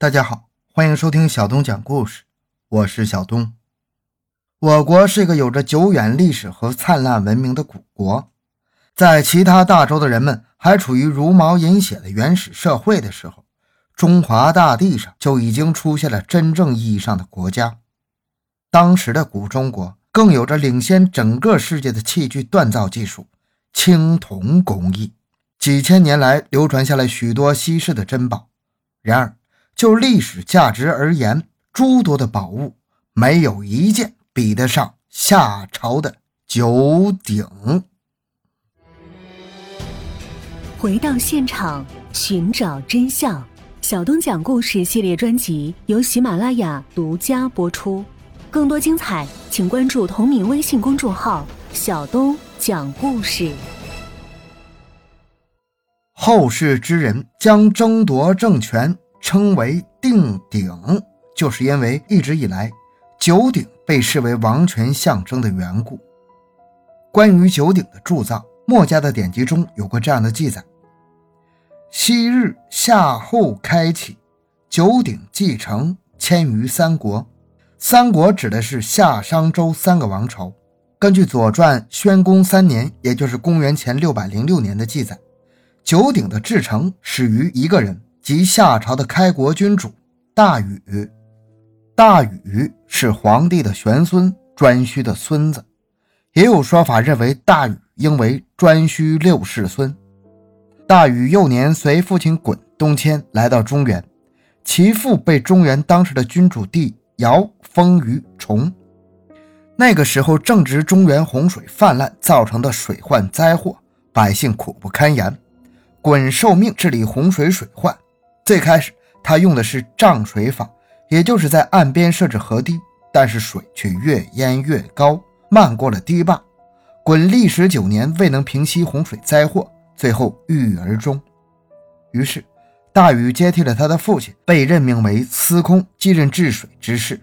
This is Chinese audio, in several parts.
大家好，欢迎收听小东讲故事，我是小东。我国是一个有着久远历史和灿烂文明的古国，在其他大洲的人们还处于茹毛饮血的原始社会的时候，中华大地上就已经出现了真正意义上的国家。当时的古中国更有着领先整个世界的器具锻造技术——青铜工艺，几千年来流传下来许多稀世的珍宝。然而，就历史价值而言，诸多的宝物没有一件比得上夏朝的九鼎。回到现场，寻找真相。小东讲故事系列专辑由喜马拉雅独家播出。更多精彩，请关注同名微信公众号“小东讲故事”。后世之人将争夺政权。称为定鼎，就是因为一直以来九鼎被视为王权象征的缘故。关于九鼎的铸造，墨家的典籍中有过这样的记载：昔日夏后开启，九鼎继承，迁于三国。三国指的是夏、商、周三个王朝。根据《左传》宣公三年，也就是公元前六百零六年的记载，九鼎的制成始于一个人。即夏朝的开国君主大禹，大禹是皇帝的玄孙颛顼的孙子，也有说法认为大禹应为颛顼六世孙。大禹幼年随父亲鲧东迁来到中原，其父被中原当时的君主帝尧封于崇。那个时候正值中原洪水泛滥造成的水患灾祸，百姓苦不堪言。鲧受命治理洪水水患。最开始，他用的是涨水法，也就是在岸边设置河堤，但是水却越淹越高，漫过了堤坝。鲧历时九年未能平息洪水灾祸，最后郁郁而终。于是，大禹接替了他的父亲，被任命为司空，继任治水之事。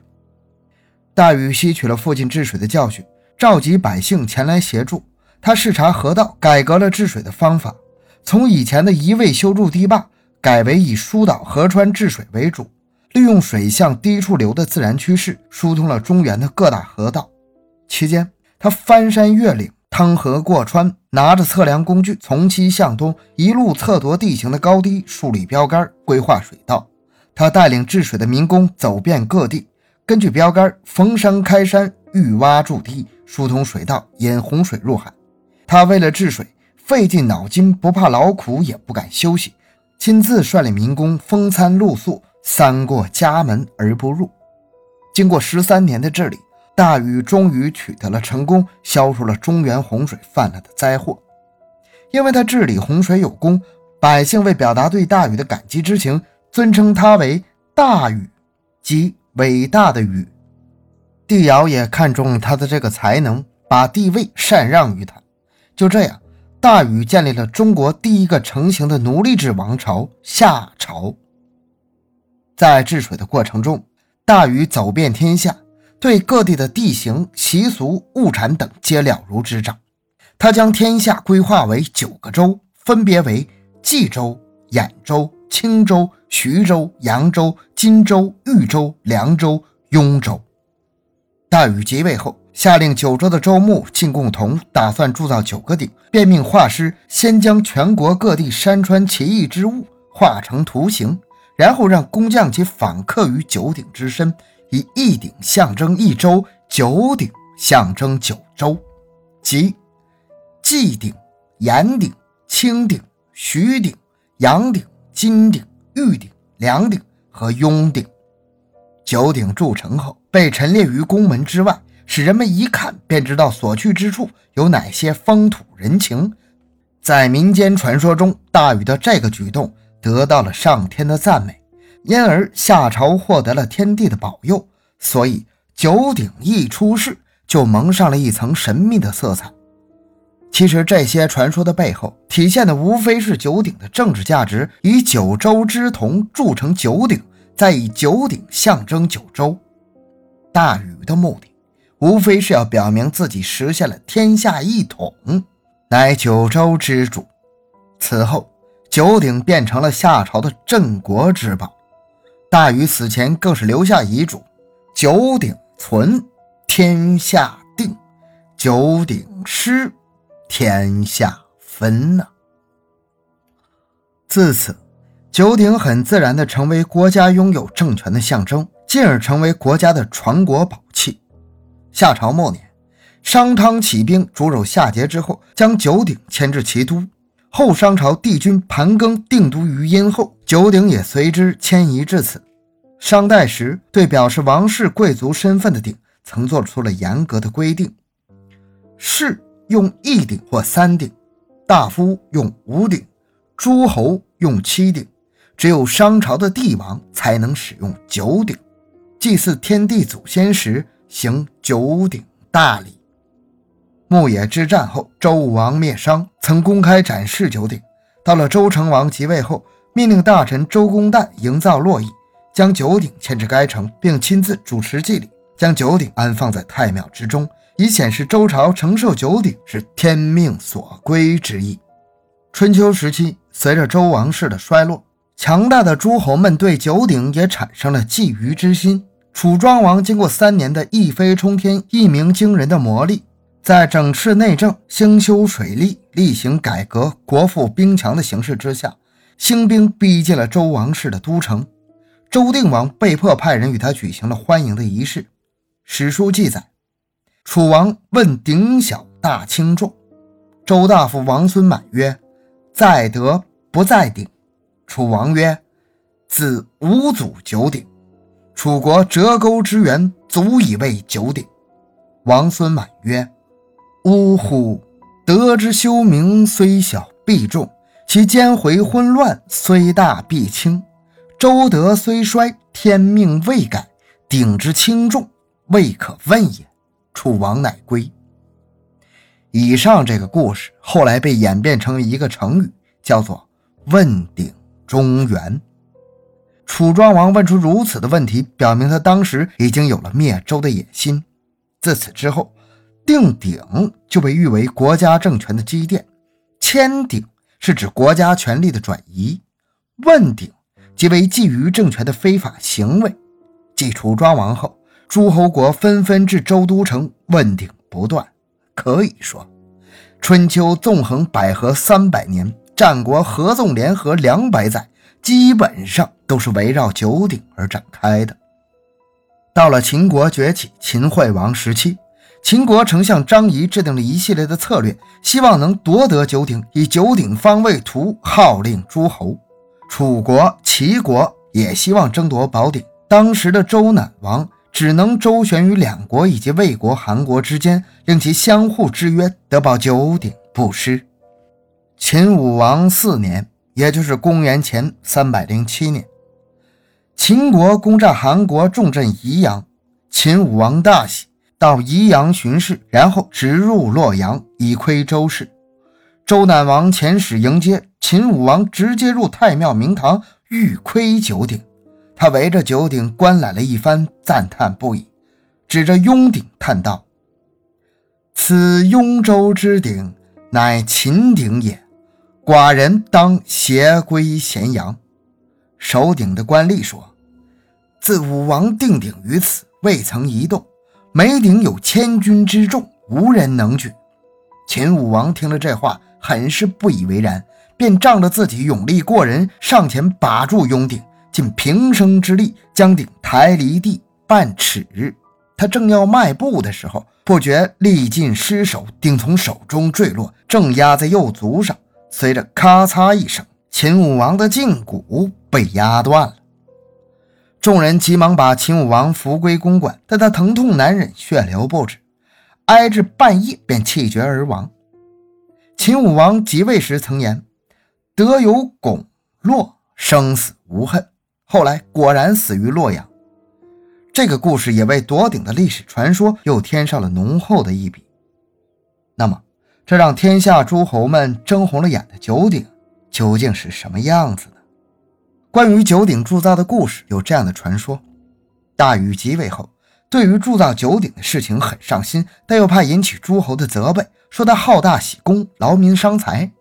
大禹吸取了父亲治水的教训，召集百姓前来协助他视察河道，改革了治水的方法，从以前的一味修筑堤坝。改为以疏导河川治水为主，利用水向低处流的自然趋势，疏通了中原的各大河道。期间，他翻山越岭，趟河过川，拿着测量工具，从西向东一路测度地形的高低，树立标杆，规划水道。他带领治水的民工走遍各地，根据标杆逢山开山，遇洼筑堤，疏通水道，引洪水入海。他为了治水，费尽脑筋，不怕劳苦，也不敢休息。亲自率领民工风餐露宿，三过家门而不入。经过十三年的治理，大禹终于取得了成功，消除了中原洪水泛滥的灾祸。因为他治理洪水有功，百姓为表达对大禹的感激之情，尊称他为大禹，即伟大的禹。帝尧也看中他的这个才能，把帝位禅让于他。就这样。大禹建立了中国第一个成型的奴隶制王朝夏朝。在治水的过程中，大禹走遍天下，对各地的地形、习俗、物产等皆了如指掌。他将天下规划为九个州，分别为冀州、兖州、青州、徐州、扬州、荆州、豫州、凉州、雍州。大禹即位后。下令九州的州牧进贡铜，打算铸造九个鼎，便命画师先将全国各地山川奇异之物画成图形，然后让工匠及仿刻于九鼎之身，以一鼎象征一州，九鼎象征九州，即祭鼎、延鼎、青鼎、徐鼎、阳鼎、金鼎、玉鼎、梁鼎和雍鼎。九鼎铸成后，被陈列于宫门之外。使人们一看便知道所去之处有哪些风土人情。在民间传说中，大禹的这个举动得到了上天的赞美，因而夏朝获得了天地的保佑。所以九鼎一出世，就蒙上了一层神秘的色彩。其实这些传说的背后，体现的无非是九鼎的政治价值：以九州之铜铸成九鼎，再以九鼎象征九州。大禹的目的。无非是要表明自己实现了天下一统，乃九州之主。此后，九鼎变成了夏朝的镇国之宝。大禹死前更是留下遗嘱：“九鼎存，天下定；九鼎失，天下分。”呐。自此，九鼎很自然地成为国家拥有政权的象征，进而成为国家的传国宝。夏朝末年，商汤起兵逐守夏桀之后，将九鼎迁至齐都。后商朝帝君盘庚定都于殷后，九鼎也随之迁移至此。商代时，对表示王室贵族身份的鼎，曾做出了严格的规定：士用一鼎或三鼎，大夫用五鼎。诸侯用七鼎，只有商朝的帝王才能使用九鼎。祭祀天地祖先时，行九鼎大礼。牧野之战后，周武王灭商，曾公开展示九鼎。到了周成王即位后，命令大臣周公旦营造洛邑，将九鼎迁至该城，并亲自主持祭礼，将九鼎安放在太庙之中，以显示周朝承受九鼎是天命所归之意。春秋时期。随着周王室的衰落，强大的诸侯们对九鼎也产生了觊觎之心。楚庄王经过三年的一飞冲天、一鸣惊人的磨砺，在整治内政、兴修水利、厉行改革、国富兵强的形势之下，兴兵逼近了周王室的都城。周定王被迫派人与他举行了欢迎的仪式。史书记载，楚王问鼎小大轻重，周大夫王孙满曰。在德不在鼎。楚王曰：“自五祖九鼎，楚国折钩之源，足以为九鼎。”王孙满曰：“呜呼！德之修明，虽小必重；其奸回昏乱，虽大必轻。周德虽衰，天命未改，鼎之轻重，未可问也。”楚王乃归。以上这个故事后来被演变成一个成语，叫做“问鼎中原”。楚庄王问出如此的问题，表明他当时已经有了灭周的野心。自此之后，定鼎就被誉为国家政权的积淀，迁鼎是指国家权力的转移，问鼎即为觊觎政权的非法行为。继楚庄王后，诸侯国纷纷至周都城问鼎不断。可以说，春秋纵横捭阖三百年，战国合纵联合两百载，基本上都是围绕九鼎而展开的。到了秦国崛起，秦惠王时期，秦国丞相张仪制定了一系列的策略，希望能夺得九鼎，以九鼎方位图号令诸侯。楚国、齐国也希望争夺宝鼎。当时的周赧王。只能周旋于两国以及魏国、韩国之间，令其相互制约，得保九鼎不失。秦武王四年，也就是公元前三百零七年，秦国攻占韩国重镇宜阳，秦武王大喜，到宜阳巡视，然后直入洛阳，以窥周室。周赧王遣使迎接，秦武王直接入太庙明堂，欲窥九鼎。他围着九鼎观览了一番，赞叹不已，指着雍鼎叹道：“此雍州之鼎，乃秦鼎也。寡人当携归咸阳。”守鼎的官吏说：“自武王定鼎于此，未曾移动。每鼎有千钧之重，无人能举。”秦武王听了这话，很是不以为然，便仗着自己勇力过人，上前把住雍鼎。尽平生之力将鼎抬离地半尺，他正要迈步的时候，不觉力尽失手，鼎从手中坠落，正压在右足上。随着咔嚓一声，秦武王的胫骨被压断了。众人急忙把秦武王扶归公馆，但他疼痛难忍，血流不止，挨至半夜便气绝而亡。秦武王即位时曾言：“德有拱洛，生死无恨。”后来果然死于洛阳，这个故事也为夺鼎的历史传说又添上了浓厚的一笔。那么，这让天下诸侯们睁红了眼的九鼎究竟是什么样子呢？关于九鼎铸造的故事有这样的传说：大禹即位后，对于铸造九鼎的事情很上心，但又怕引起诸侯的责备，说他好大喜功，劳民伤财。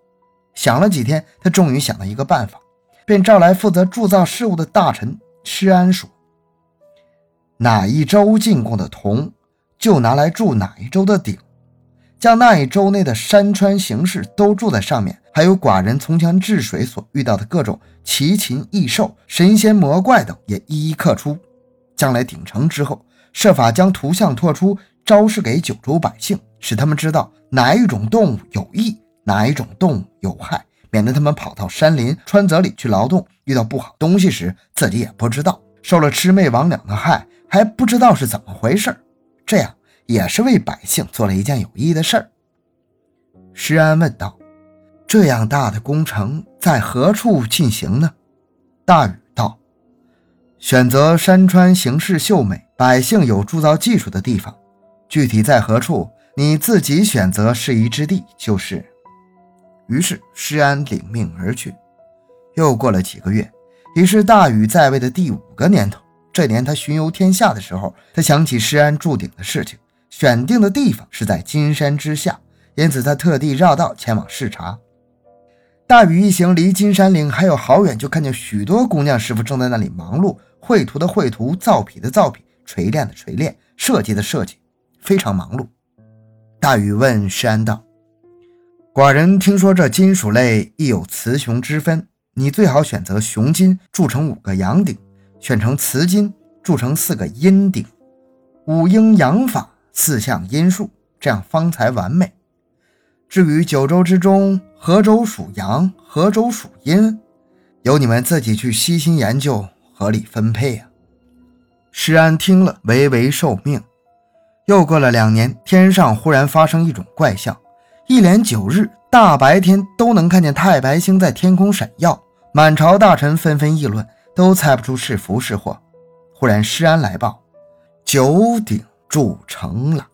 想了几天，他终于想到一个办法。便召来负责铸造事务的大臣，施安说：“哪一州进贡的铜，就拿来铸哪一州的鼎，将那一州内的山川形势都铸在上面，还有寡人从前治水所遇到的各种奇禽异兽、神仙魔怪等，也一一刻出。将来鼎成之后，设法将图像拓出，昭示给九州百姓，使他们知道哪一种动物有益，哪一种动物有害。”免得他们跑到山林川泽里去劳动，遇到不好东西时自己也不知道，受了魑魅魍魉的害，还不知道是怎么回事。这样也是为百姓做了一件有益的事儿。施安问道：“这样大的工程在何处进行呢？”大禹道：“选择山川形势秀美、百姓有铸造技术的地方，具体在何处，你自己选择适宜之地就是。”于是施安领命而去。又过了几个月，已是大禹在位的第五个年头。这年他巡游天下的时候，他想起施安铸鼎的事情，选定的地方是在金山之下，因此他特地绕道前往视察。大禹一行离金山岭还有好远，就看见许多工匠师傅正在那里忙碌，绘图的绘图，造坯的造坯，锤炼的锤炼，设计的设计，非常忙碌。大禹问施安道。寡人听说这金属类亦有雌雄之分，你最好选择雄金铸成五个阳鼎，选成雌金铸成四个阴鼎，五阴阳法，四象阴数，这样方才完美。至于九州之中，何州属阳，何州属阴，由你们自己去悉心研究，合理分配啊。施安听了，唯唯受命。又过了两年，天上忽然发生一种怪象。一连九日，大白天都能看见太白星在天空闪耀，满朝大臣纷纷议论，都猜不出是福是祸。忽然施安来报，九鼎铸成了。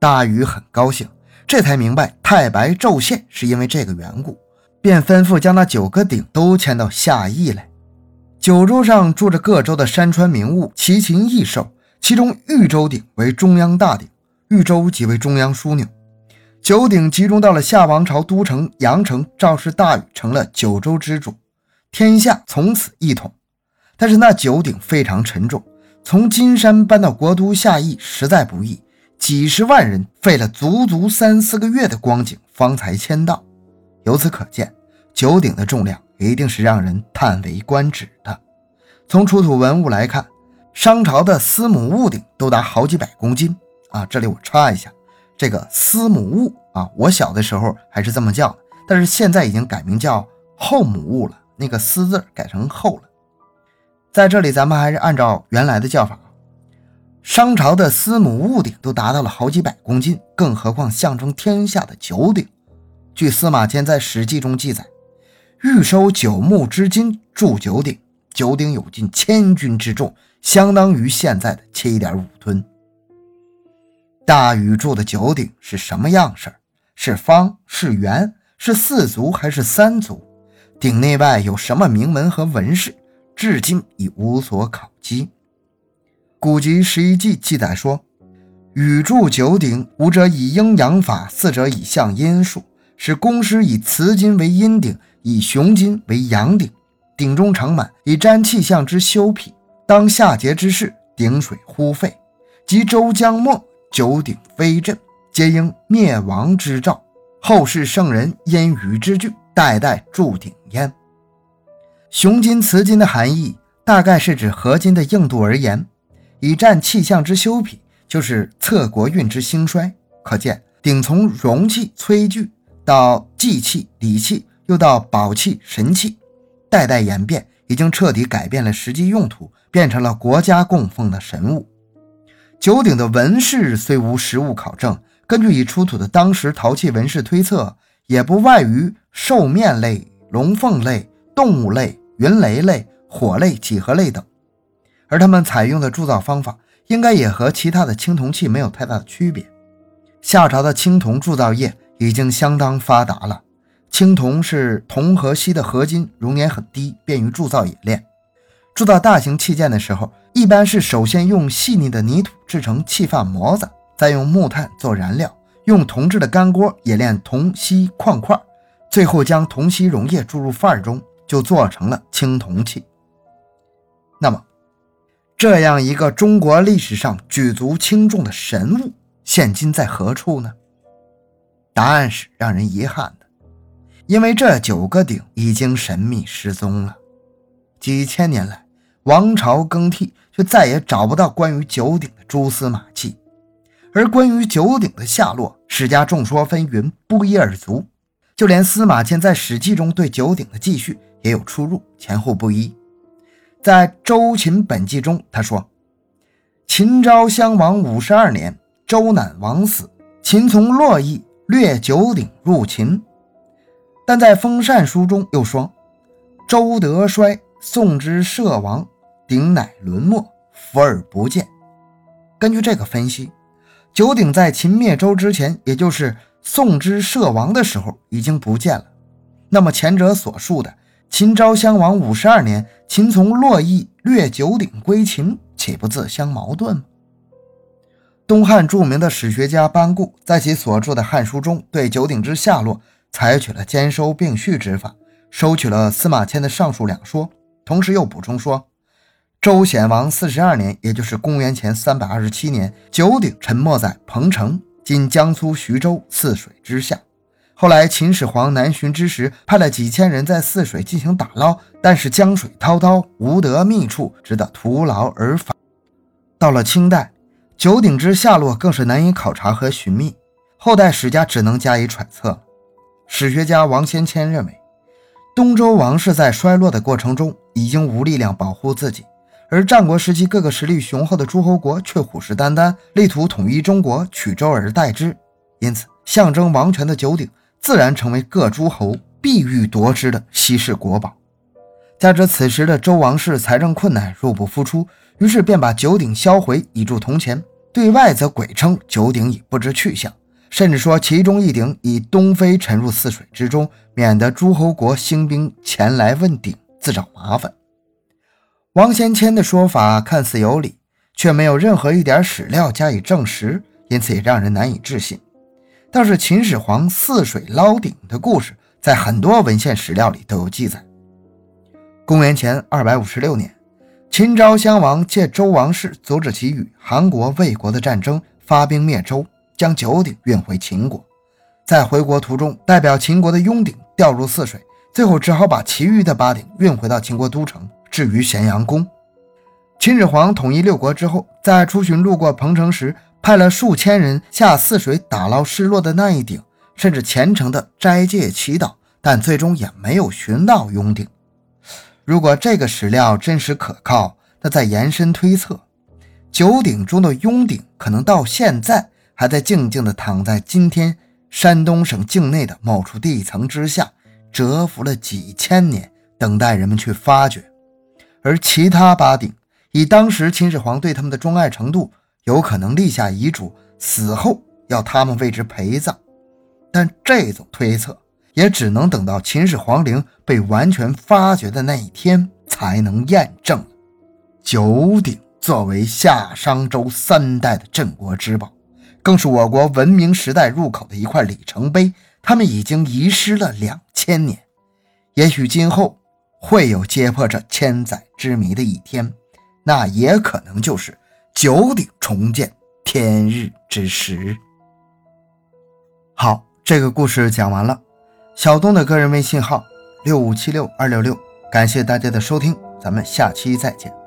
大禹很高兴，这才明白太白昼现是因为这个缘故，便吩咐将那九个鼎都迁到下邑来。九州上住着各州的山川名物、奇禽异兽，其中豫州鼎为中央大鼎，豫州即为中央枢纽。九鼎集中到了夏王朝都城阳城，赵氏大禹成了九州之主，天下从此一统。但是那九鼎非常沉重，从金山搬到国都夏邑实在不易，几十万人费了足足三四个月的光景方才迁到。由此可见，九鼎的重量一定是让人叹为观止的。从出土文物来看，商朝的司母戊鼎都达好几百公斤啊！这里我插一下。这个司母戊啊，我小的时候还是这么叫的，但是现在已经改名叫后母戊了。那个“司”字改成“后”了。在这里，咱们还是按照原来的叫法。商朝的司母戊鼎都达到了好几百公斤，更何况象征天下的九鼎。据司马迁在《史记》中记载，欲收九牧之金铸九鼎，九鼎有近千钧之重，相当于现在的七点五吨。大禹铸的九鼎是什么样式？是方是圆？是四足还是三足？鼎内外有什么铭文和纹饰？至今已无所考稽。古籍《十一记》记载说：“禹铸九鼎，五者以阴阳法，四者以象阴数，使公师以雌金为阴鼎，以雄金为阳鼎。鼎中盛满，以沾气象之修脾。当夏桀之事，鼎水忽沸，及周将末。”九鼎飞震，皆应灭亡之兆。后世圣人因禹之句，代代铸鼎焉。雄金、雌金的含义，大概是指合金的硬度而言。以战气象之修脾，就是测国运之兴衰。可见鼎从容器、炊具到祭器、礼器，又到宝器、神器，代代演变，已经彻底改变了实际用途，变成了国家供奉的神物。九鼎的纹饰虽无实物考证，根据已出土的当时陶器纹饰推测，也不外于兽面类、龙凤类、动物类、云雷类、火类、几何类等。而他们采用的铸造方法，应该也和其他的青铜器没有太大的区别。夏朝的青铜铸造业已经相当发达了。青铜是铜和锡的合金，熔点很低，便于铸造冶炼。铸造大型器件的时候，一般是首先用细腻的泥土制成器范模子，再用木炭做燃料，用铜制的干锅冶炼铜锡矿块，最后将铜锡溶液注入范儿中，就做成了青铜器。那么，这样一个中国历史上举足轻重的神物，现今在何处呢？答案是让人遗憾的，因为这九个鼎已经神秘失踪了。几千年来，王朝更替，却再也找不到关于九鼎的蛛丝马迹。而关于九鼎的下落，史家众说纷纭，不一而足。就连司马迁在《史记》中对九鼎的记叙也有出入，前后不一。在《周秦本纪》中，他说：“秦昭襄王五十二年，周赧王死，秦从洛邑。”略九鼎入秦，但在封禅书中又说：“周德衰，宋之社亡，鼎乃沦没，伏而不见。”根据这个分析，九鼎在秦灭周之前，也就是宋之社亡的时候已经不见了。那么前者所述的秦昭襄王五十二年，秦从洛邑掠九鼎归秦，岂不自相矛盾吗？东汉著名的史学家班固在其所著的《汉书》中，对九鼎之下落采取了兼收并蓄之法，收取了司马迁的上述两说，同时又补充说，周显王四十二年，也就是公元前三百二十七年，九鼎沉没在彭城（今江苏徐州）泗水之下。后来秦始皇南巡之时，派了几千人在泗水进行打捞，但是江水滔滔，无得觅处，只得徒劳而返。到了清代。九鼎之下落更是难以考察和寻觅，后代史家只能加以揣测。史学家王先谦认为，东周王室在衰落的过程中已经无力量保护自己，而战国时期各个实力雄厚的诸侯国却虎视眈眈，力图统一中国，取周而代之。因此，象征王权的九鼎自然成为各诸侯必欲夺之的稀世国宝。加之此时的周王室财政困难，入不敷出。于是便把九鼎销毁，以铸铜钱。对外则鬼称九鼎已不知去向，甚至说其中一鼎已东飞沉入泗水之中，免得诸侯国兴兵前来问鼎，自找麻烦。王先谦的说法看似有理，却没有任何一点史料加以证实，因此也让人难以置信。倒是秦始皇泗水捞鼎的故事，在很多文献史料里都有记载。公元前二百五十六年。秦昭襄王借周王室阻止其与韩国、魏国的战争，发兵灭周，将九鼎运回秦国。在回国途中，代表秦国的雍鼎掉入泗水，最后只好把其余的八鼎运回到秦国都城，置于咸阳宫。秦始皇统一六国之后，在出巡路过彭城时，派了数千人下泗水打捞失落的那一鼎，甚至虔诚的斋戒祈祷，但最终也没有寻到雍鼎。如果这个史料真实可靠，那再延伸推测，九鼎中的雍鼎可能到现在还在静静地躺在今天山东省境内的某处地层之下，蛰伏了几千年，等待人们去发掘。而其他八鼎，以当时秦始皇对他们的钟爱程度，有可能立下遗嘱，死后要他们为之陪葬。但这种推测。也只能等到秦始皇陵被完全发掘的那一天才能验证。九鼎作为夏商周三代的镇国之宝，更是我国文明时代入口的一块里程碑。他们已经遗失了两千年，也许今后会有揭破这千载之谜的一天，那也可能就是九鼎重见天日之时。好，这个故事讲完了。小东的个人微信号六五七六二六六，感谢大家的收听，咱们下期再见。